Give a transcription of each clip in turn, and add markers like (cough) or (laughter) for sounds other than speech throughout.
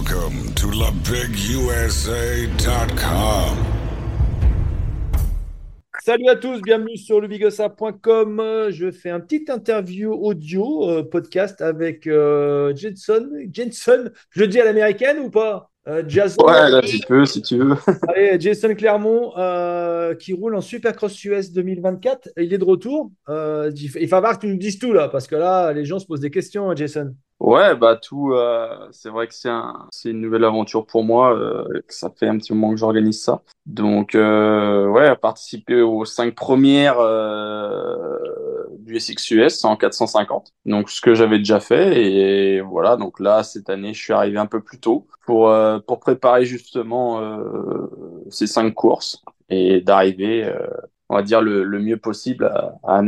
Welcome to LeBigUSA.com. Salut à tous, bienvenue sur lebigosa.com. Je fais un petit interview audio euh, podcast avec euh, Jenson. Jenson, je le dis à l'américaine ou pas? Euh, Jason, Ouais, là tu peux si tu veux. (laughs) Allez, Jason Clermont euh, qui roule en Supercross US 2024. Il est de retour. Euh, il va falloir que tu nous dises tout là, parce que là, les gens se posent des questions, Jason. Ouais, bah tout, euh, c'est vrai que c'est un, c'est une nouvelle aventure pour moi. euh, ça fait un petit moment que j'organise ça. Donc euh, ouais, participer aux cinq premières euh, du SXUS en 450. Donc ce que j'avais déjà fait et voilà. Donc là cette année, je suis arrivé un peu plus tôt pour pour préparer justement ces cinq courses et d'arriver, on va dire le, mieux possible à, à.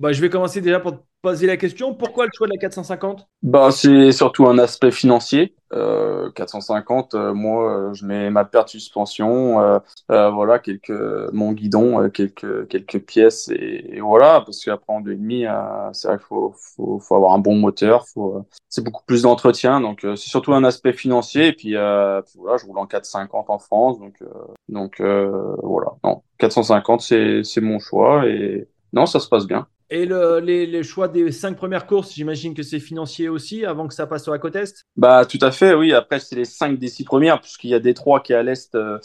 Bah, je vais commencer déjà pour poser la question. Pourquoi le choix de la 450 Bah, c'est surtout un aspect financier. Euh, 450, euh, moi, euh, je mets ma de suspension, euh, euh, voilà, quelques, mon guidon, euh, quelques, quelques pièces et, voilà, parce qu'après en 2,5, euh, c'est vrai qu'il faut, faut, avoir un bon moteur, faut, euh, c'est beaucoup plus d'entretien, donc euh, c'est surtout un aspect financier. Et puis, euh, voilà, je roule en 450 en France, donc, euh, donc euh, voilà, non, 450, c'est, c'est mon choix et non, ça se passe bien. Et le, les, les choix des cinq premières courses, j'imagine que c'est financier aussi, avant que ça passe sur la côte Est? Bah, tout à fait, oui. Après, c'est les cinq des six premières, puisqu'il y a Détroit qui est à l'est, euh,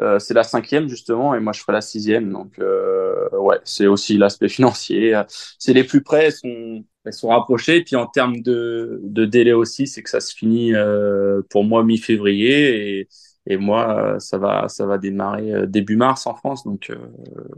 euh, c'est la cinquième, justement, et moi, je ferai la sixième. Donc, euh, ouais, c'est aussi l'aspect financier. C'est les plus près, elles sont, elles sont rapprochées. Et puis, en termes de, de délai aussi, c'est que ça se finit, euh, pour moi, mi-février, et, et moi, ça va, ça va démarrer euh, début mars en France. Donc, euh,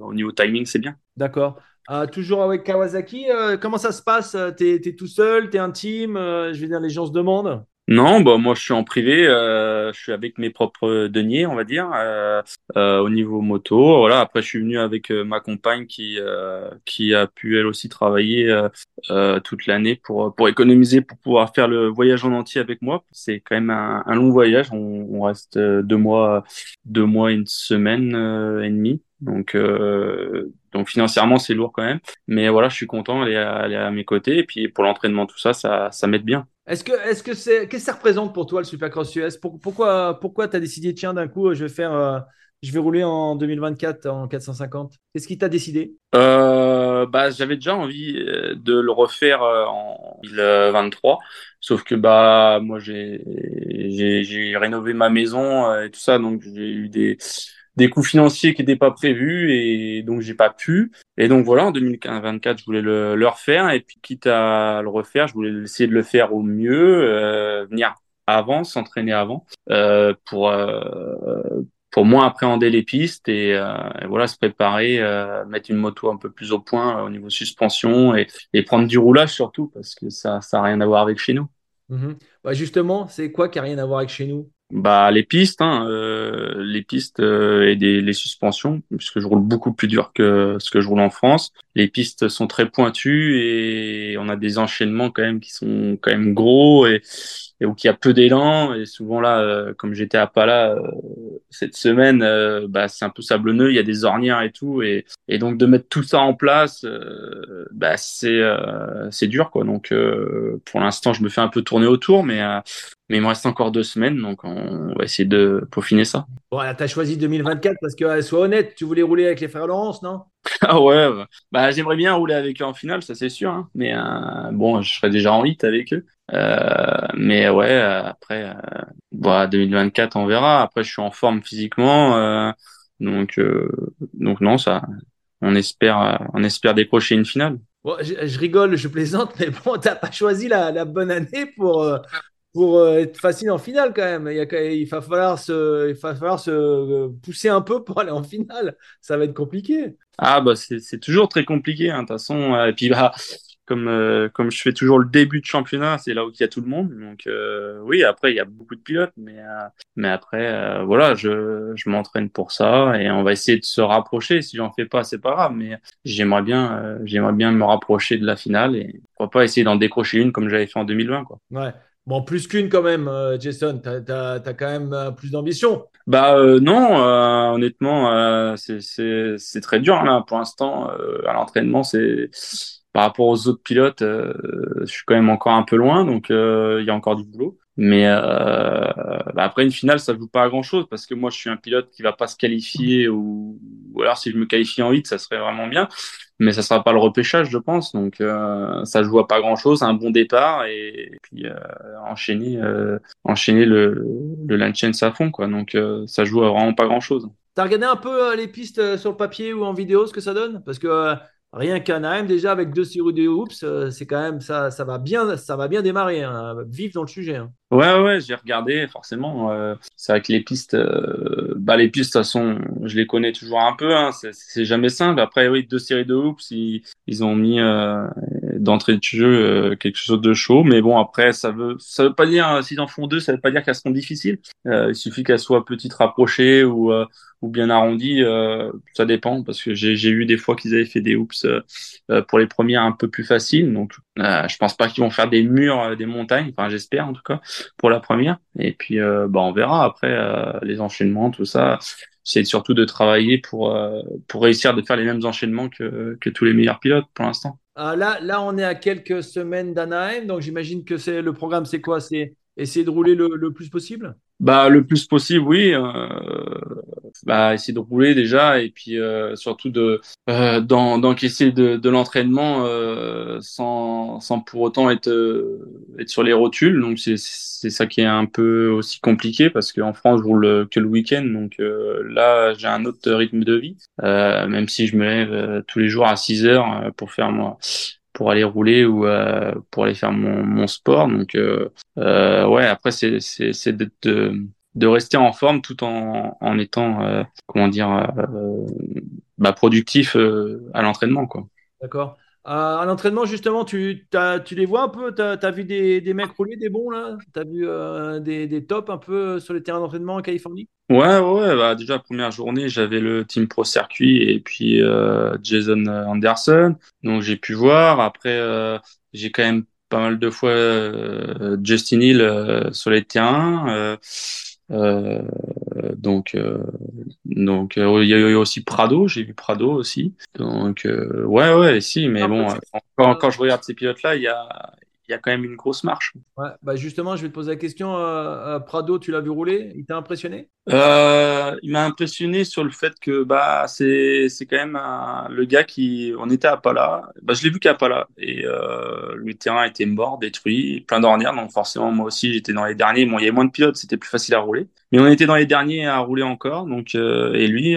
au niveau timing, c'est bien. D'accord. Ah, toujours avec Kawasaki, euh, comment ça se passe T'es es tout seul, t'es un team euh, Je veux dire, les gens se demandent? Non, bah moi je suis en privé, euh, je suis avec mes propres deniers, on va dire, euh, euh, au niveau moto. Voilà. Après, je suis venu avec euh, ma compagne qui euh, qui a pu elle aussi travailler euh, euh, toute l'année pour pour économiser pour pouvoir faire le voyage en entier avec moi. C'est quand même un, long voyage. On, on reste euh, deux mois, deux mois, une semaine euh, et demie. Donc euh, donc financièrement c'est lourd quand même. Mais voilà, je suis content, elle est à, elle est à mes côtés. Et puis pour l'entraînement tout ça, ça ça m'aide bien. Est-ce que est-ce que c'est qu'est-ce que ça représente pour toi le Supercross US Pour- Pourquoi pourquoi t'as décidé tiens d'un coup je vais faire euh, je vais rouler en 2024 en 450 Qu'est-ce qui t'a décidé? Euh, bah, j'avais déjà envie euh, de le refaire euh, en 2023, sauf que bah moi j'ai j'ai j'ai rénové ma maison et tout ça, donc j'ai eu des des coûts financiers qui n'étaient pas prévus et donc j'ai pas pu. Et donc voilà, en 2024, je voulais le, le refaire et puis quitte à le refaire, je voulais essayer de le faire au mieux, euh, venir avant, s'entraîner avant, euh, pour euh, pour moins appréhender les pistes et, euh, voilà se préparer, euh, mettre une moto un peu plus au point euh, au niveau suspension et, et prendre du roulage surtout parce que ça ça a rien à voir avec chez nous. Bah, justement, c'est quoi qui a rien à voir avec chez nous? Bah les pistes, hein, euh, les pistes euh, et les suspensions, puisque je roule beaucoup plus dur que ce que je roule en France. Les pistes sont très pointues et on a des enchaînements quand même qui sont quand même gros et, et où il y a peu d'élan. Et souvent là, euh, comme j'étais à Pala euh, cette semaine, euh, bah c'est un peu sablonneux, il y a des ornières et tout, et, et donc de mettre tout ça en place, bah c'est euh, c'est dur quoi. Donc euh, pour l'instant, je me fais un peu tourner autour, mais euh, mais il me reste encore deux semaines, donc on va essayer de peaufiner ça. Bon, là, t'as choisi 2024 parce que sois honnête, tu voulais rouler avec les frères Laurence, non? (laughs) Ah ouais, bah, bah, j'aimerais bien rouler avec eux en finale, ça c'est sûr, hein. Mais bon, je serais déjà en 8 avec eux. Euh, mais ouais, euh, après, euh, bah, 2024, on verra. Après, je suis en forme physiquement, euh, donc euh, donc non, ça, on espère, euh, on espère décrocher une finale. Bon, je, je rigole, je plaisante, mais bon, t'as pas choisi la, la bonne année pour, euh, pour euh, être facile en finale quand même. Il, a, va falloir se, il va falloir se euh, pousser un peu pour aller en finale. Ça va être compliqué. Ah bah c'est toujours très compliqué, hein, de toute façon. euh, Et puis bah comme euh, comme je fais toujours le début de championnat, c'est là où il y a tout le monde. Donc euh, oui, après il y a beaucoup de pilotes, mais euh, mais après euh, voilà, je je m'entraîne pour ça et on va essayer de se rapprocher. Si j'en fais pas, c'est pas grave, mais j'aimerais bien euh, j'aimerais bien me rapprocher de la finale et pourquoi pas essayer d'en décrocher une comme j'avais fait en 2020 quoi. Ouais. Bon, plus qu'une quand même, euh, Jason. T'as, t'as, t'as quand même plus d'ambition. Bah euh, non, euh, honnêtement, euh, c'est c'est c'est très dur là pour l'instant euh, à l'entraînement. C'est par rapport aux autres pilotes, euh, je suis quand même encore un peu loin, donc euh, il y a encore du boulot. Mais euh, bah après une finale, ça joue pas à grand chose parce que moi, je suis un pilote qui va pas se qualifier ou, alors si je me qualifie en 8, ça serait vraiment bien. Mais ça sera pas le repêchage, je pense. Donc euh, ça joue à pas grand chose, un bon départ et, puis enchaîner, enchaîner le, le line chance quoi. Donc ça joue vraiment pas grand chose. T'as regardé un peu les pistes sur le papier ou en vidéo, ce que ça donne? Parce que Rien qu'un AM déjà avec deux séries de oups, euh, c'est quand même ça, ça va bien, ça va bien démarrer. Hein, vivre dans le sujet. Hein. Ouais, ouais, j'ai regardé forcément. Euh, c'est vrai que les pistes, euh, bah les pistes, de toute façon, je les connais toujours un peu. Hein, c'est jamais simple. Après, oui, deux séries de oups, ils, ils ont mis d'entrée de jeu quelque chose de chaud. Mais bon, après, ça veut, ça veut pas dire s'ils en font deux, ça veut pas dire qu'elles seront difficiles. il suffit qu'elles soient petites rapprochées ou ou bien arrondi, euh, ça dépend parce que j'ai eu des fois qu'ils avaient fait des hoops euh, euh, pour les premières un peu plus faciles. Donc, je pense pas qu'ils vont faire des murs, des montagnes. Enfin, j'espère en tout cas pour la première. Et puis, bah, on verra après les enchaînements, tout ça. C'est surtout de travailler pour pour réussir de faire les mêmes enchaînements que que tous les meilleurs pilotes pour l'instant. Là, là, on est à quelques semaines d'Anaheim, donc j'imagine que c'est le programme. C'est quoi? C'est essayer de rouler le, le plus possible? Bah le plus possible, oui. Euh, bah essayer de rouler déjà et puis euh, surtout de euh, d'encaisser de, de l'entraînement euh, sans sans pour autant être être sur les rotules. Donc c'est c'est ça qui est un peu aussi compliqué parce qu'en France je roule que le week-end. Donc là j'ai un autre rythme de vie. même si je me lève tous les jours à 6 heures pour faire moi pour aller rouler ou euh, pour aller faire mon, mon sport. Donc euh, euh, ouais, après c'est c'est c'est de, rester en forme tout en en étant comment dire bah, productif à l'entraînement quoi. D'accord. à l'entraînement, justement, tu, tu les vois un peu? Tu as, vu des, des, mecs rouler, des bons là? Tu as vu des, des tops un peu sur les terrains d'entraînement en Californie? Ouais, ouais, bah déjà première journée, j'avais le Team Pro Circuit et puis euh, Jason Anderson, donc j'ai pu voir. Après, euh, j'ai quand même pas mal de fois euh, Justin Hill euh, sur les terrains. Donc, donc il y a eu aussi Prado, j'ai vu Prado aussi. Donc ouais, ouais, si, mais bon, quand, quand je regarde ces pilotes-là, il y a y a quand même une grosse marche. Ouais, bah justement, je vais te poser la question. Euh, euh, Prado, tu l'as vu rouler? Il t'a impressionné? Euh, Il m'a impressionné sur le fait que bah c'est c'est quand même le gars qui on était à Pala. Bah je l'ai vu qu'à Pala et euh, le terrain était mort, détruit, plein d'ornières. Donc forcément moi aussi j'étais dans les derniers. Bon il y avait moins de pilotes, c'était plus facile à rouler. Mais on était dans les derniers à rouler encore. Donc et lui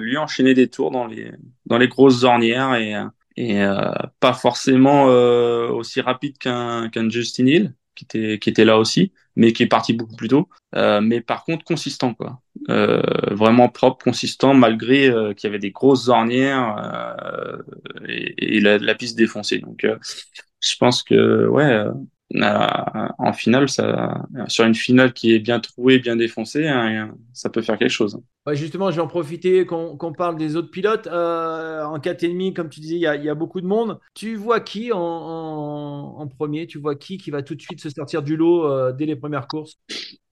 lui enchaînait des tours dans les dans les grosses ornières et et euh, pas forcément euh, aussi rapide qu'un qu'un Justin Hill qui était qui était là aussi mais qui est parti beaucoup plus tôt. Euh, mais par contre consistant quoi. Euh, vraiment propre consistant malgré euh, qu'il y avait des grosses ornières et, et la, la, piste défoncée. Donc je pense que ouais en finale, ça, sur une finale qui est bien trouée, bien défoncée, hein, ça peut faire quelque chose. justement, je vais en profiter qu'on parle des autres pilotes. Euh, en 4,5, comme tu disais, il y, a, beaucoup de monde. Tu vois qui en, premier? Tu vois qui qui va tout de suite se sortir du lot euh, dès les premières courses?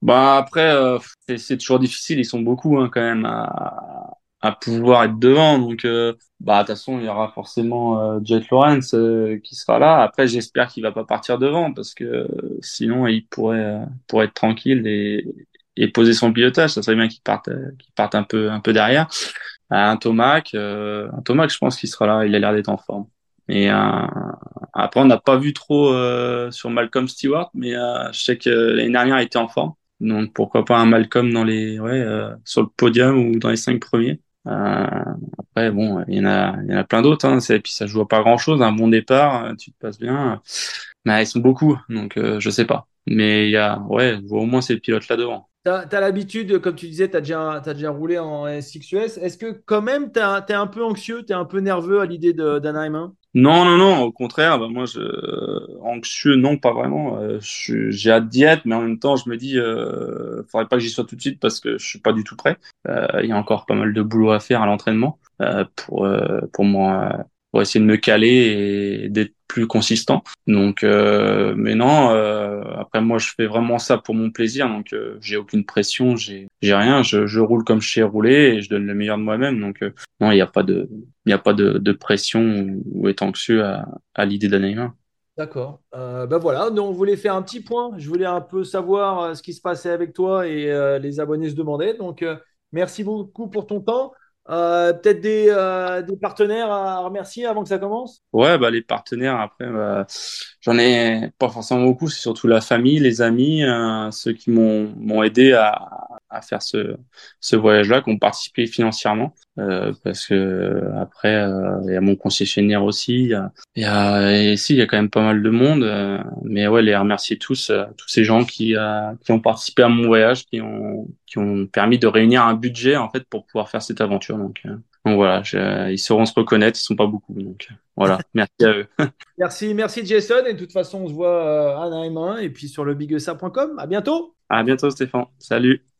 Bah après, euh, c'est toujours difficile. Ils sont beaucoup hein, quand même à, à pouvoir être devant. Donc, euh, bah, de toute façon, il y aura forcément euh, Jet Lawrence euh, qui sera là. Après, j'espère qu'il va pas partir devant parce que sinon, il pourrait, pourrait être tranquille et, et poser son pilotage. Ça serait bien qu'il parte, qu'il parte un peu, un peu derrière. Un Tomac, un Tomac, je pense qu'il sera là. Il a l'air d'être en forme. Et après, on n'a pas vu trop sur Malcolm Stewart, mais je sais que l'année dernière, il était en forme. Donc pourquoi pas un Malcolm dans les ouais sur le podium ou dans les cinq premiers. Euh, après, bon, il y en a, il y en a plein d'autres. Hein, et puis ça joue pas grand chose. Un bon départ, euh, tu te passes bien. Mais ils sont beaucoup, donc euh, je sais pas. Mais il y a, ouais, au moins ces pilotes là devant. Tu as, l'habitude, comme tu disais, tu as déjà, as déjà roulé en S6US. Est-ce que quand même, tu es un peu anxieux, tu es un peu nerveux à l'idée d'Anaheim hein? Non, non, non, au contraire, bah, moi, je... anxieux, non, pas vraiment. Euh, j'ai hâte d'y être, mais en même temps, je me dis, euh, faudrait pas que j'y sois tout de suite parce que je suis pas du tout prêt. Euh, il y a encore pas mal de boulot à faire à l'entraînement euh, pour, euh, pour moi pour essayer de me caler et d'être plus consistant. Donc, euh, mais non. Euh, après, moi, je fais vraiment ça pour mon plaisir. Donc, euh, j'ai aucune pression, j'ai, j'ai rien. Je, je roule comme je sais rouler et je donne le meilleur de moi-même. Donc, euh, non, il n'y a pas de, il n'y a pas de, de pression ou, être anxieux à, à l'idée d'un D'accord. Euh, ben voilà, donc on voulait faire un petit point. Je voulais un peu savoir euh, ce qui se passait avec toi et euh, les abonnés se demandaient. Donc, euh, merci beaucoup pour ton temps. Euh, peut-être des, euh, des partenaires à remercier avant que ça commence? Ouais, bah, les partenaires, après, bah, j'en ai pas forcément beaucoup, c'est surtout la famille, les amis, euh, ceux qui m'ont m'ont aidé à, à faire ce, ce voyage-là, qui ont participé financièrement, euh, parce que après, euh, il y a mon concessionnaire aussi, il y a, il y a, et si, il y a quand même pas mal de monde, euh, mais ouais, les remercier tous, euh, tous ces gens qui, qui ont participé à mon voyage, qui ont, qui ont permis de réunir un budget, en fait, pour pouvoir faire cette aventure, donc. donc voilà, je- ils sauront se reconnaître, ils sont pas beaucoup. Donc voilà, (laughs) merci à eux. (laughs) Merci, merci Jason. Et de toute façon, on se voit à M1 et puis sur le bigusa.com. À bientôt. À bientôt Stéphane. Salut.